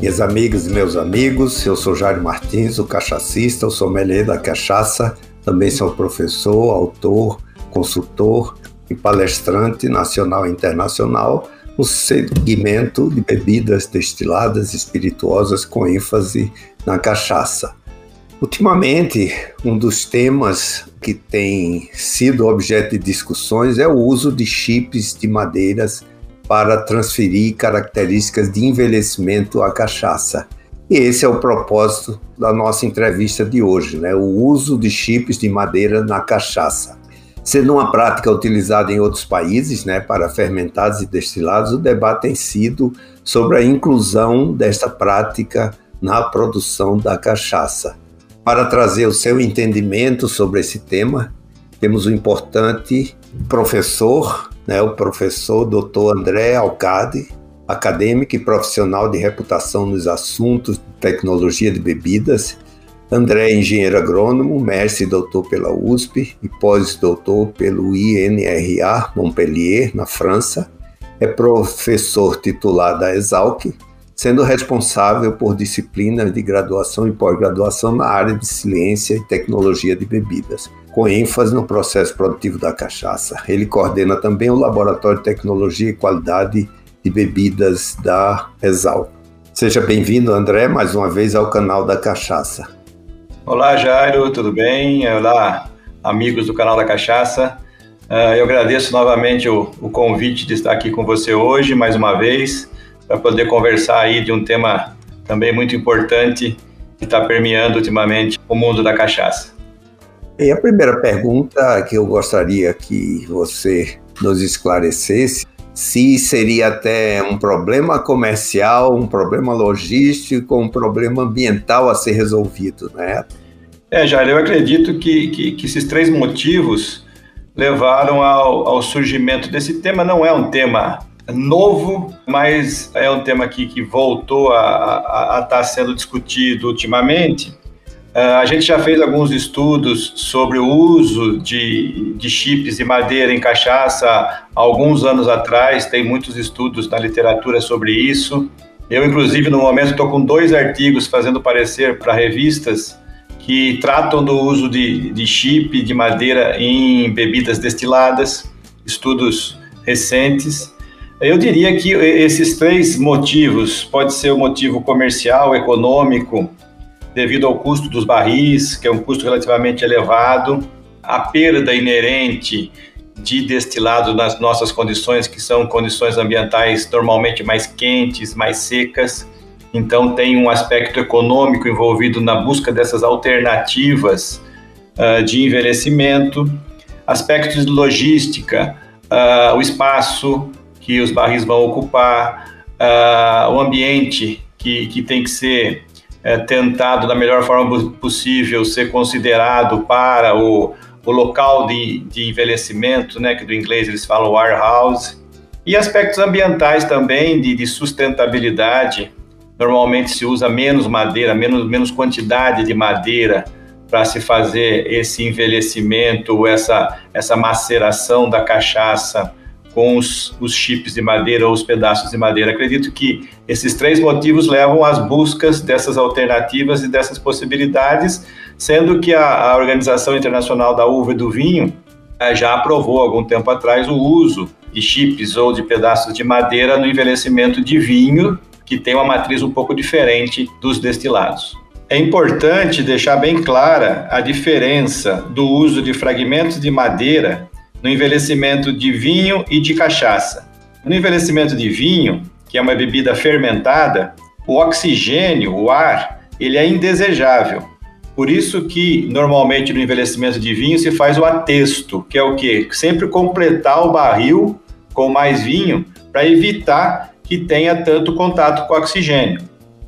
Minhas amigas e meus amigos, eu sou Jairo Martins, o cachacista, o sommelier da cachaça, também sou professor, autor, consultor e palestrante nacional e internacional no segmento de bebidas destiladas espirituosas com ênfase na cachaça. Ultimamente, um dos temas que tem sido objeto de discussões é o uso de chips de madeiras para transferir características de envelhecimento à cachaça. E esse é o propósito da nossa entrevista de hoje, né? o uso de chips de madeira na cachaça. Sendo uma prática utilizada em outros países né, para fermentados e destilados, o debate tem sido sobre a inclusão desta prática na produção da cachaça. Para trazer o seu entendimento sobre esse tema, temos o importante professor, né, o professor Dr. André Alcade, acadêmico e profissional de reputação nos assuntos de tecnologia de bebidas. André é engenheiro agrônomo, mestre e doutor pela USP e pós-doutor pelo INRA Montpellier, na França. É professor titular da Exalc sendo responsável por disciplinas de graduação e pós-graduação na área de ciência e tecnologia de bebidas, com ênfase no processo produtivo da cachaça. Ele coordena também o Laboratório de Tecnologia e Qualidade de Bebidas da Exal. Seja bem-vindo, André, mais uma vez ao canal da Cachaça. Olá, Jairo, tudo bem? Olá, amigos do canal da Cachaça. Ah, eu agradeço novamente o, convite de estar aqui com você hoje, mais uma vez para poder conversar aí de um tema também muito importante que está permeando ultimamente o mundo da cachaça. E a primeira pergunta que eu gostaria que você nos esclarecesse se seria até um problema comercial, um problema logístico, um problema ambiental a ser resolvido, né? É, Jair, eu acredito que, que, que esses três motivos levaram ao, ao surgimento desse tema. Não é um tema novo, mas é um tema aqui que voltou a estar tá sendo discutido ultimamente. Uh, a gente já fez alguns estudos sobre o uso de, de chips de madeira em cachaça há alguns anos atrás, tem muitos estudos na literatura sobre isso. Eu, inclusive, no momento estou com dois artigos fazendo parecer para revistas que tratam do uso de, de chip de madeira em bebidas destiladas, estudos recentes. Eu diria que esses três motivos, pode ser o motivo comercial, econômico, devido ao custo dos barris, que é um custo relativamente elevado, a perda inerente de destilado nas nossas condições, que são condições ambientais normalmente mais quentes, mais secas. Então, tem um aspecto econômico envolvido na busca dessas alternativas uh, de envelhecimento, aspectos de logística, uh, o espaço, que os barris vão ocupar, uh, o ambiente que, que tem que ser uh, tentado da melhor forma possível ser considerado para o, o local de, de envelhecimento, né, que do inglês eles falam warehouse, e aspectos ambientais também de, de sustentabilidade. Normalmente se usa menos madeira, menos, menos quantidade de madeira para se fazer esse envelhecimento, essa, essa maceração da cachaça com os, os chips de madeira ou os pedaços de madeira. Acredito que esses três motivos levam às buscas dessas alternativas e dessas possibilidades, sendo que a, a Organização Internacional da Uva e do Vinho eh, já aprovou algum tempo atrás o uso de chips ou de pedaços de madeira no envelhecimento de vinho, que tem uma matriz um pouco diferente dos destilados. É importante deixar bem clara a diferença do uso de fragmentos de madeira no envelhecimento de vinho e de cachaça. No envelhecimento de vinho, que é uma bebida fermentada, o oxigênio, o ar, ele é indesejável. Por isso que normalmente no envelhecimento de vinho se faz o atesto, que é o quê? Sempre completar o barril com mais vinho para evitar que tenha tanto contato com o oxigênio.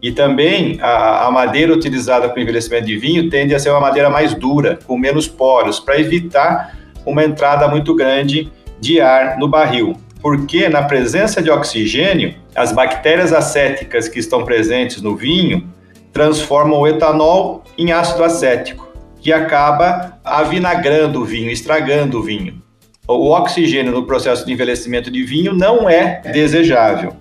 E também a, a madeira utilizada para o envelhecimento de vinho tende a ser uma madeira mais dura, com menos poros, para evitar uma entrada muito grande de ar no barril. Porque na presença de oxigênio, as bactérias acéticas que estão presentes no vinho transformam o etanol em ácido acético, que acaba avinagrando o vinho, estragando o vinho. O oxigênio no processo de envelhecimento de vinho não é desejável.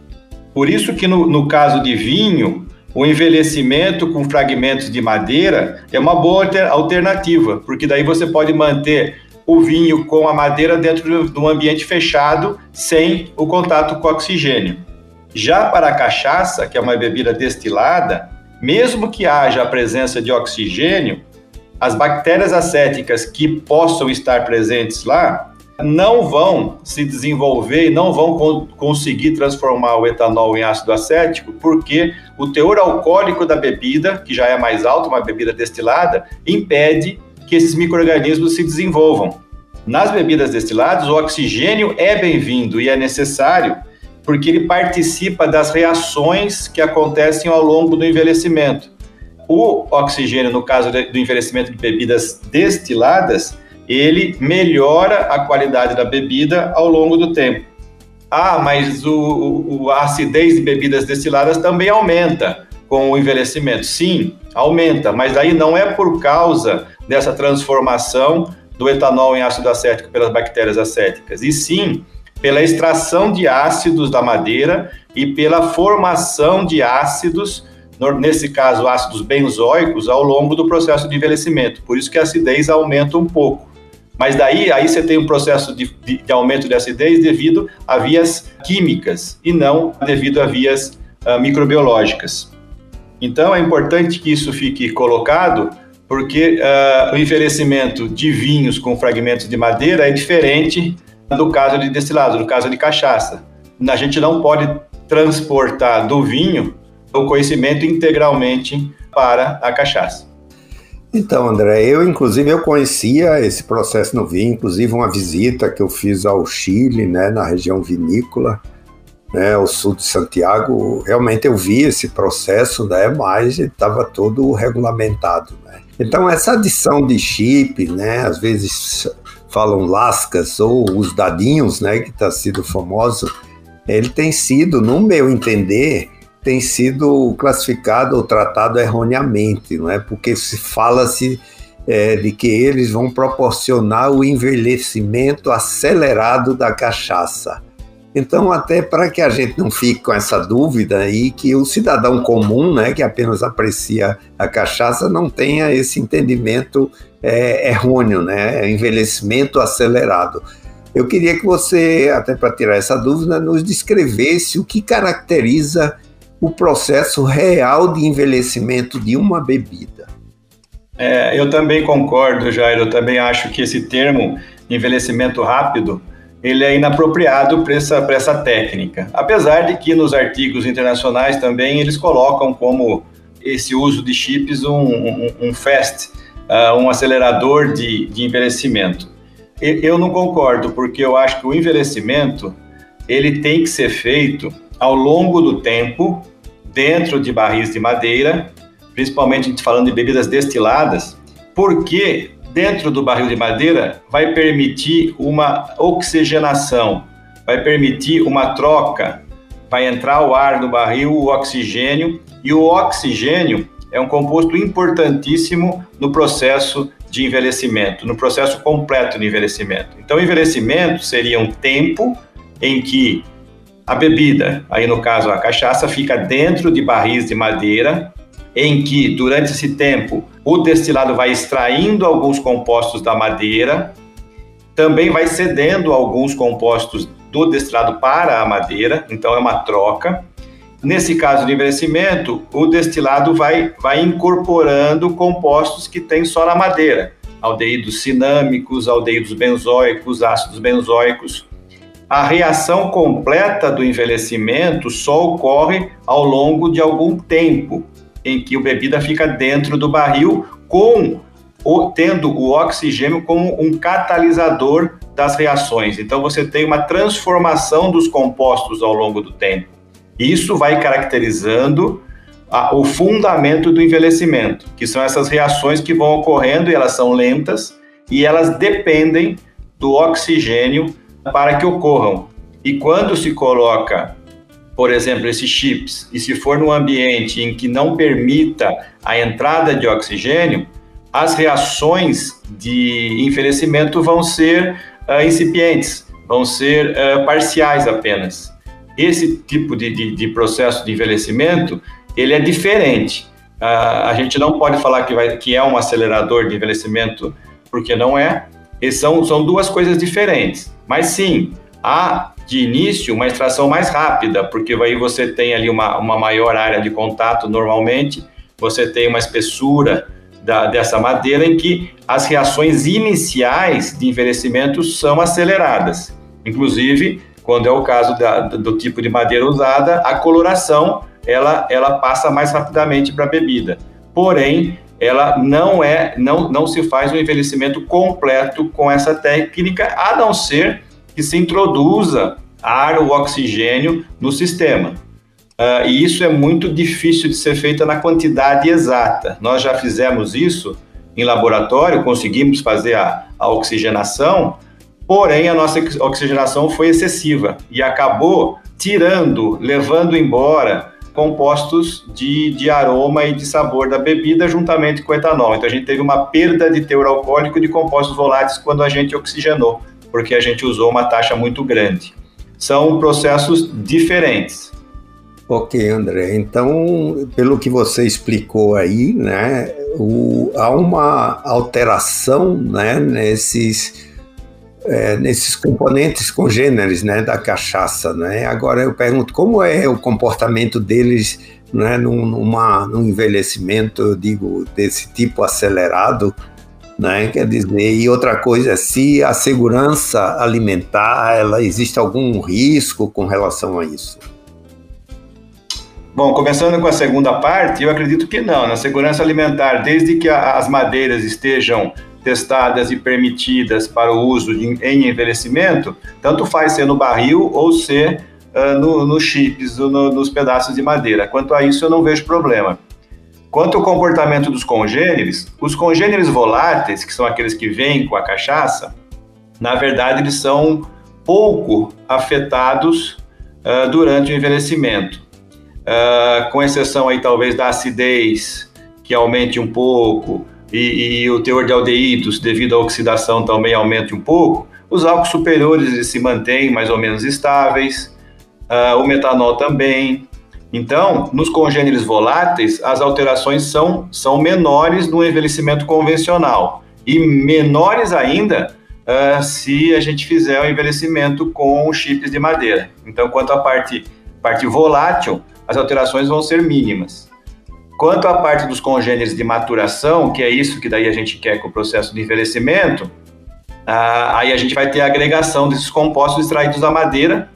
Por isso que no, no caso de vinho, o envelhecimento com fragmentos de madeira é uma boa alternativa, porque daí você pode manter o vinho com a madeira dentro de um ambiente fechado, sem o contato com o oxigênio. Já para a cachaça, que é uma bebida destilada, mesmo que haja a presença de oxigênio, as bactérias acéticas que possam estar presentes lá não vão se desenvolver e não vão conseguir transformar o etanol em ácido acético, porque o teor alcoólico da bebida, que já é mais alto, uma bebida destilada, impede que esses micro-organismos se desenvolvam. Nas bebidas destiladas, o oxigênio é bem-vindo e é necessário, porque ele participa das reações que acontecem ao longo do envelhecimento. O oxigênio, no caso do envelhecimento de bebidas destiladas, ele melhora a qualidade da bebida ao longo do tempo. Ah, mas o, o, a acidez de bebidas destiladas também aumenta com o envelhecimento. Sim, aumenta, mas aí não é por causa dessa transformação do etanol em ácido acético pelas bactérias acéticas, e sim pela extração de ácidos da madeira e pela formação de ácidos, nesse caso ácidos benzoicos, ao longo do processo de envelhecimento. Por isso que a acidez aumenta um pouco. Mas daí aí você tem um processo de, de, de aumento de acidez devido a vias químicas e não devido a vias uh, microbiológicas. Então é importante que isso fique colocado, porque uh, o envelhecimento de vinhos com fragmentos de madeira é diferente do caso de destilado, do caso de cachaça. A gente não pode transportar do vinho o conhecimento integralmente para a cachaça. Então, André, eu inclusive eu conhecia esse processo no vinho, inclusive uma visita que eu fiz ao Chile, né, na região vinícola, né, sul de Santiago, realmente eu vi esse processo, né, mas estava todo regulamentado, né. Então essa adição de chip, né, às vezes falam lascas ou os dadinhos, né, que está sido famoso, ele tem sido, no meu entender, tem sido classificado ou tratado erroneamente, não é? Porque se fala-se é, de que eles vão proporcionar o envelhecimento acelerado da cachaça. Então, até para que a gente não fique com essa dúvida aí, que o cidadão comum, né, que apenas aprecia a cachaça, não tenha esse entendimento é, errôneo, né, envelhecimento acelerado. Eu queria que você, até para tirar essa dúvida, nos descrevesse o que caracteriza o processo real de envelhecimento de uma bebida. É, eu também concordo, Jair. Eu também acho que esse termo envelhecimento rápido ele é inapropriado para essa, essa técnica. Apesar de que nos artigos internacionais também eles colocam como esse uso de chips um, um, um fast, uh, um acelerador de, de envelhecimento. Eu não concordo, porque eu acho que o envelhecimento ele tem que ser feito ao longo do tempo, dentro de barris de madeira, principalmente a gente falando de bebidas destiladas, porque dentro do barril de madeira vai permitir uma oxigenação, vai permitir uma troca, vai entrar o ar no barril, o oxigênio, e o oxigênio é um composto importantíssimo no processo de envelhecimento, no processo completo de envelhecimento. Então, envelhecimento seria um tempo em que a bebida, aí no caso a cachaça, fica dentro de barris de madeira, em que durante esse tempo o destilado vai extraindo alguns compostos da madeira, também vai cedendo alguns compostos do destilado para a madeira, então é uma troca. Nesse caso de envelhecimento, o destilado vai, vai incorporando compostos que tem só na madeira, aldeídos cinâmicos, aldeídos benzoicos, ácidos benzoicos, a reação completa do envelhecimento só ocorre ao longo de algum tempo, em que a bebida fica dentro do barril, com o, tendo o oxigênio como um catalisador das reações. Então você tem uma transformação dos compostos ao longo do tempo. Isso vai caracterizando a, o fundamento do envelhecimento, que são essas reações que vão ocorrendo e elas são lentas e elas dependem do oxigênio para que ocorram. E quando se coloca, por exemplo, esses chips, e se for num ambiente em que não permita a entrada de oxigênio, as reações de envelhecimento vão ser uh, incipientes, vão ser uh, parciais apenas. Esse tipo de, de, de processo de envelhecimento, ele é diferente. Uh, a gente não pode falar que, vai, que é um acelerador de envelhecimento, porque não é. E são, são duas coisas diferentes. Mas sim, há de início uma extração mais rápida, porque aí você tem ali uma, uma maior área de contato normalmente, você tem uma espessura da, dessa madeira em que as reações iniciais de envelhecimento são aceleradas. Inclusive, quando é o caso da, do tipo de madeira usada, a coloração ela, ela passa mais rapidamente para a bebida. Porém, ela não é, não, não se faz um envelhecimento completo com essa técnica, a não ser que se introduza ar ou oxigênio no sistema. Uh, e isso é muito difícil de ser feito na quantidade exata. Nós já fizemos isso em laboratório, conseguimos fazer a, a oxigenação, porém a nossa oxigenação foi excessiva e acabou tirando, levando embora compostos de, de aroma e de sabor da bebida juntamente com o etanol. Então a gente teve uma perda de teor alcoólico de compostos voláteis quando a gente oxigenou, porque a gente usou uma taxa muito grande. São processos diferentes. Ok, André. Então, pelo que você explicou aí, né, o, há uma alteração né, nesses é, nesses componentes congêneres né, da cachaça. Né? Agora eu pergunto como é o comportamento deles né, num, numa, num envelhecimento, eu digo, desse tipo acelerado, né? Quer dizer, e outra coisa, se a segurança alimentar, ela existe algum risco com relação a isso? Bom, começando com a segunda parte, eu acredito que não. Na segurança alimentar, desde que a, as madeiras estejam testadas e permitidas para o uso de, em envelhecimento, tanto faz ser no barril ou ser uh, no, no chips, no, nos pedaços de madeira. Quanto a isso, eu não vejo problema. Quanto ao comportamento dos congêneres, os congêneres voláteis, que são aqueles que vêm com a cachaça, na verdade eles são pouco afetados uh, durante o envelhecimento. Uh, com exceção aí talvez da acidez, que aumente um pouco, e, e, o teor de aldeídos, devido à oxidação, também aumente um pouco, os álcools superiores se mantêm mais ou menos estáveis, uh, o metanol também. Então, nos congêneres voláteis, as alterações são, são menores no envelhecimento convencional e menores ainda uh, se a gente fizer o envelhecimento com chips de madeira. Então, quanto à parte, parte volátil, as alterações vão ser mínimas. Quanto à parte dos congêneres de maturação, que é isso que daí a gente quer com o processo de envelhecimento, ah, aí a gente vai ter a agregação desses compostos extraídos da madeira,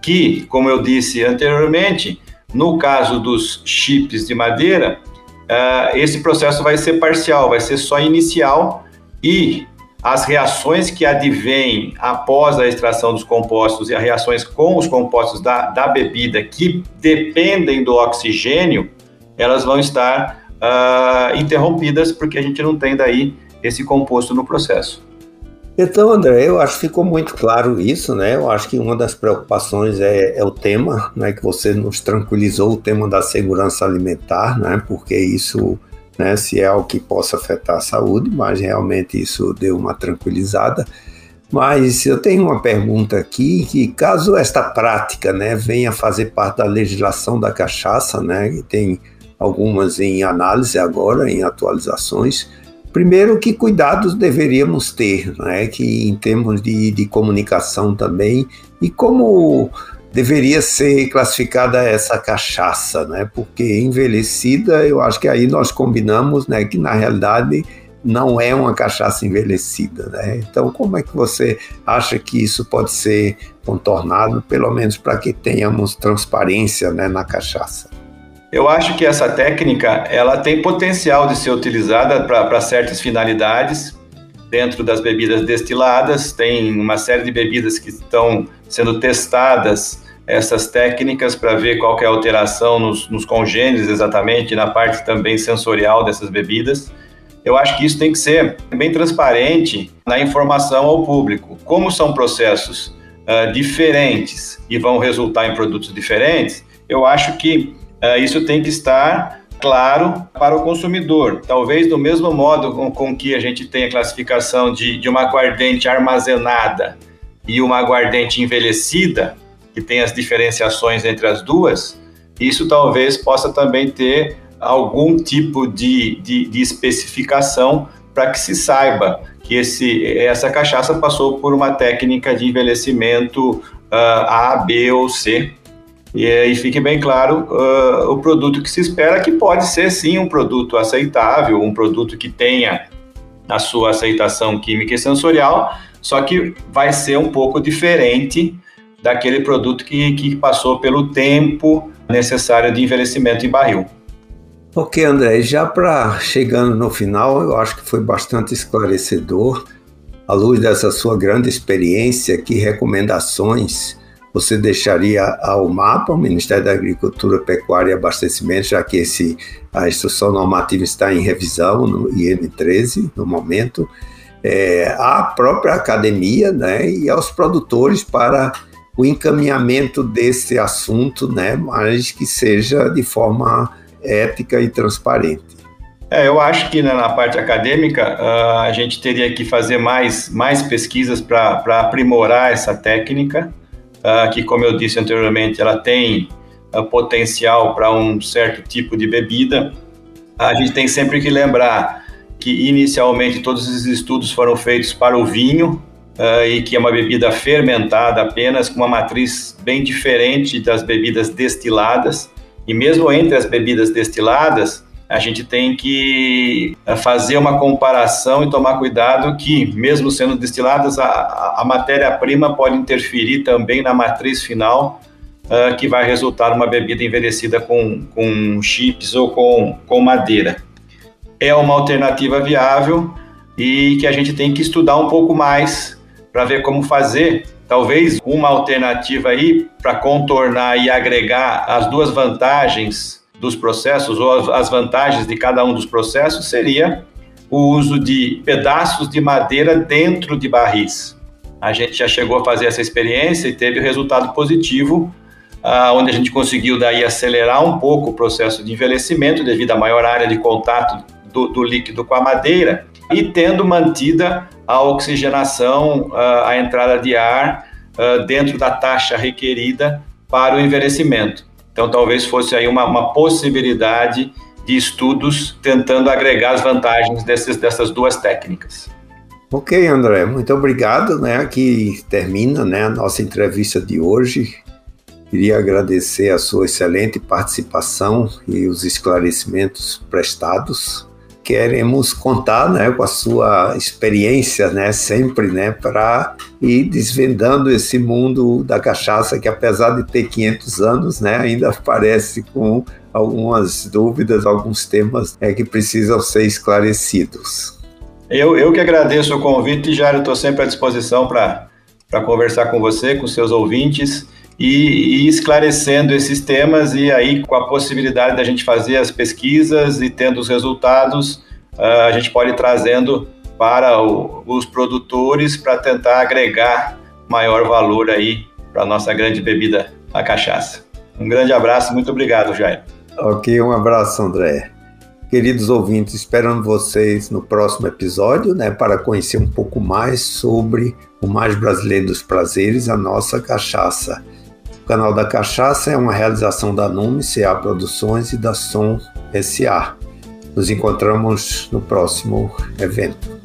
que, como eu disse anteriormente, no caso dos chips de madeira, ah, esse processo vai ser parcial, vai ser só inicial e as reações que advêm após a extração dos compostos e as reações com os compostos da, da bebida que dependem do oxigênio, elas vão estar uh, interrompidas porque a gente não tem daí esse composto no processo. Então, André, eu acho que ficou muito claro isso, né? Eu acho que uma das preocupações é, é, o tema, né? Que você nos tranquilizou, o tema da segurança alimentar, né? Porque isso, né? Se é algo que possa afetar a saúde, mas realmente isso deu uma tranquilizada. Mas eu tenho uma pergunta aqui, que caso esta prática, né, venha fazer parte da legislação da cachaça, né? Que tem algumas em análise agora, em atualizações. Primeiro, que cuidados deveríamos ter, né? que em termos de, de comunicação também, e como deveria ser classificada essa cachaça, né? porque envelhecida, eu acho que aí nós combinamos né, que na realidade não é uma cachaça envelhecida. Né? Então, como é que você acha que isso pode ser contornado, pelo menos para que tenhamos transparência né, na cachaça? Eu acho que essa técnica ela tem potencial de ser utilizada para certas finalidades dentro das bebidas destiladas. Tem uma série de bebidas que estão sendo testadas essas técnicas para ver qual é a alteração nos, nos congêneres exatamente na parte também sensorial dessas bebidas. Eu acho que isso tem que ser bem transparente na informação ao público. Como são processos uh, diferentes e vão resultar em produtos diferentes, eu acho que isso tem que estar claro para o consumidor. Talvez do mesmo modo com, com que a gente tem a classificação de, de uma aguardente armazenada e uma aguardente envelhecida, que tem as diferenciações entre as duas, isso talvez possa também ter algum tipo de, de, de especificação para que se saiba que esse, essa cachaça passou por uma técnica de envelhecimento uh, A, B ou C. E aí fique bem claro uh, o produto que se espera, que pode ser sim um produto aceitável, um produto que tenha a sua aceitação química e sensorial, só que vai ser um pouco diferente daquele produto que, que passou pelo tempo necessário de envelhecimento em barril. Ok, André, já para chegando no final, eu acho que foi bastante esclarecedor. À luz dessa sua grande experiência, que recomendações você deixaria ao MAPA, o Ministério da Agricultura, Pecuária e Abastecimento, já que esse, a instrução normativa está em revisão no IN13 no momento, é, à própria academia né, e aos produtores para o encaminhamento desse assunto, né, mas que seja de forma ética e transparente. É, eu acho que né, na parte acadêmica uh, a gente teria que fazer mais, mais pesquisas para aprimorar essa técnica, uh, que, como eu disse anteriormente, ela tem uh, potencial para um certo tipo de bebida. A gente tem sempre que lembrar que inicialmente todos esses estudos foram feitos para o vinho, uh, e que é uma bebida fermentada apenas, com uma matriz bem diferente das bebidas destiladas. E mesmo entre as bebidas destiladas, a gente tem que ah, fazer uma comparação e tomar cuidado que, mesmo sendo destiladas, a, a matéria-prima pode interferir também na matriz final, uh, que vai resultar uma bebida envelhecida com, com chips ou com, com madeira. É uma alternativa viável e que a gente tem que estudar um pouco mais para ver como fazer. Talvez uma alternativa aí para contornar e agregar as duas vantagens dos processos ou as vantagens de cada um dos processos seria o uso de pedaços de madeira dentro de barris. A gente já chegou a fazer essa experiência e teve resultado positivo, ah, onde a gente conseguiu daí acelerar um pouco o processo de envelhecimento devido à maior área de contato do, do líquido com a madeira e tendo mantida a oxigenação, a entrada de ar dentro da taxa requerida para o envelhecimento. Então, talvez fosse aí uma, uma possibilidade de estudos tentando agregar as vantagens desses, dessas duas técnicas. Ok, André, muito obrigado. Né? Aqui termina né, a nossa entrevista de hoje. Queria agradecer a sua excelente participação e os esclarecimentos prestados queremos contar né, com a sua experiência, né, sempre, né, para ir desvendando esse mundo da cachaça que, apesar de ter 500 anos, né, ainda parece com algumas dúvidas, alguns temas é, que precisam ser esclarecidos. Eu, eu que agradeço o convite, Jair, estou sempre à disposição para conversar com você, com seus ouvintes. E, e, esclarecendo esses temas e aí com a possibilidade da gente fazer as pesquisas e tendo os resultados, uh, a gente pode ir trazendo para o, os produtores para tentar agregar maior valor aí para a nossa grande bebida, a cachaça. Um grande abraço, muito obrigado, Jair. Ok, um abraço, André. Queridos ouvintes, esperando vocês no próximo episódio, né, para conhecer um pouco mais sobre o mais brasileiro dos prazeres, a nossa cachaça canal da Cachaça é uma realização da Nume CA Produções e da Som SA. Nos encontramos no próximo evento.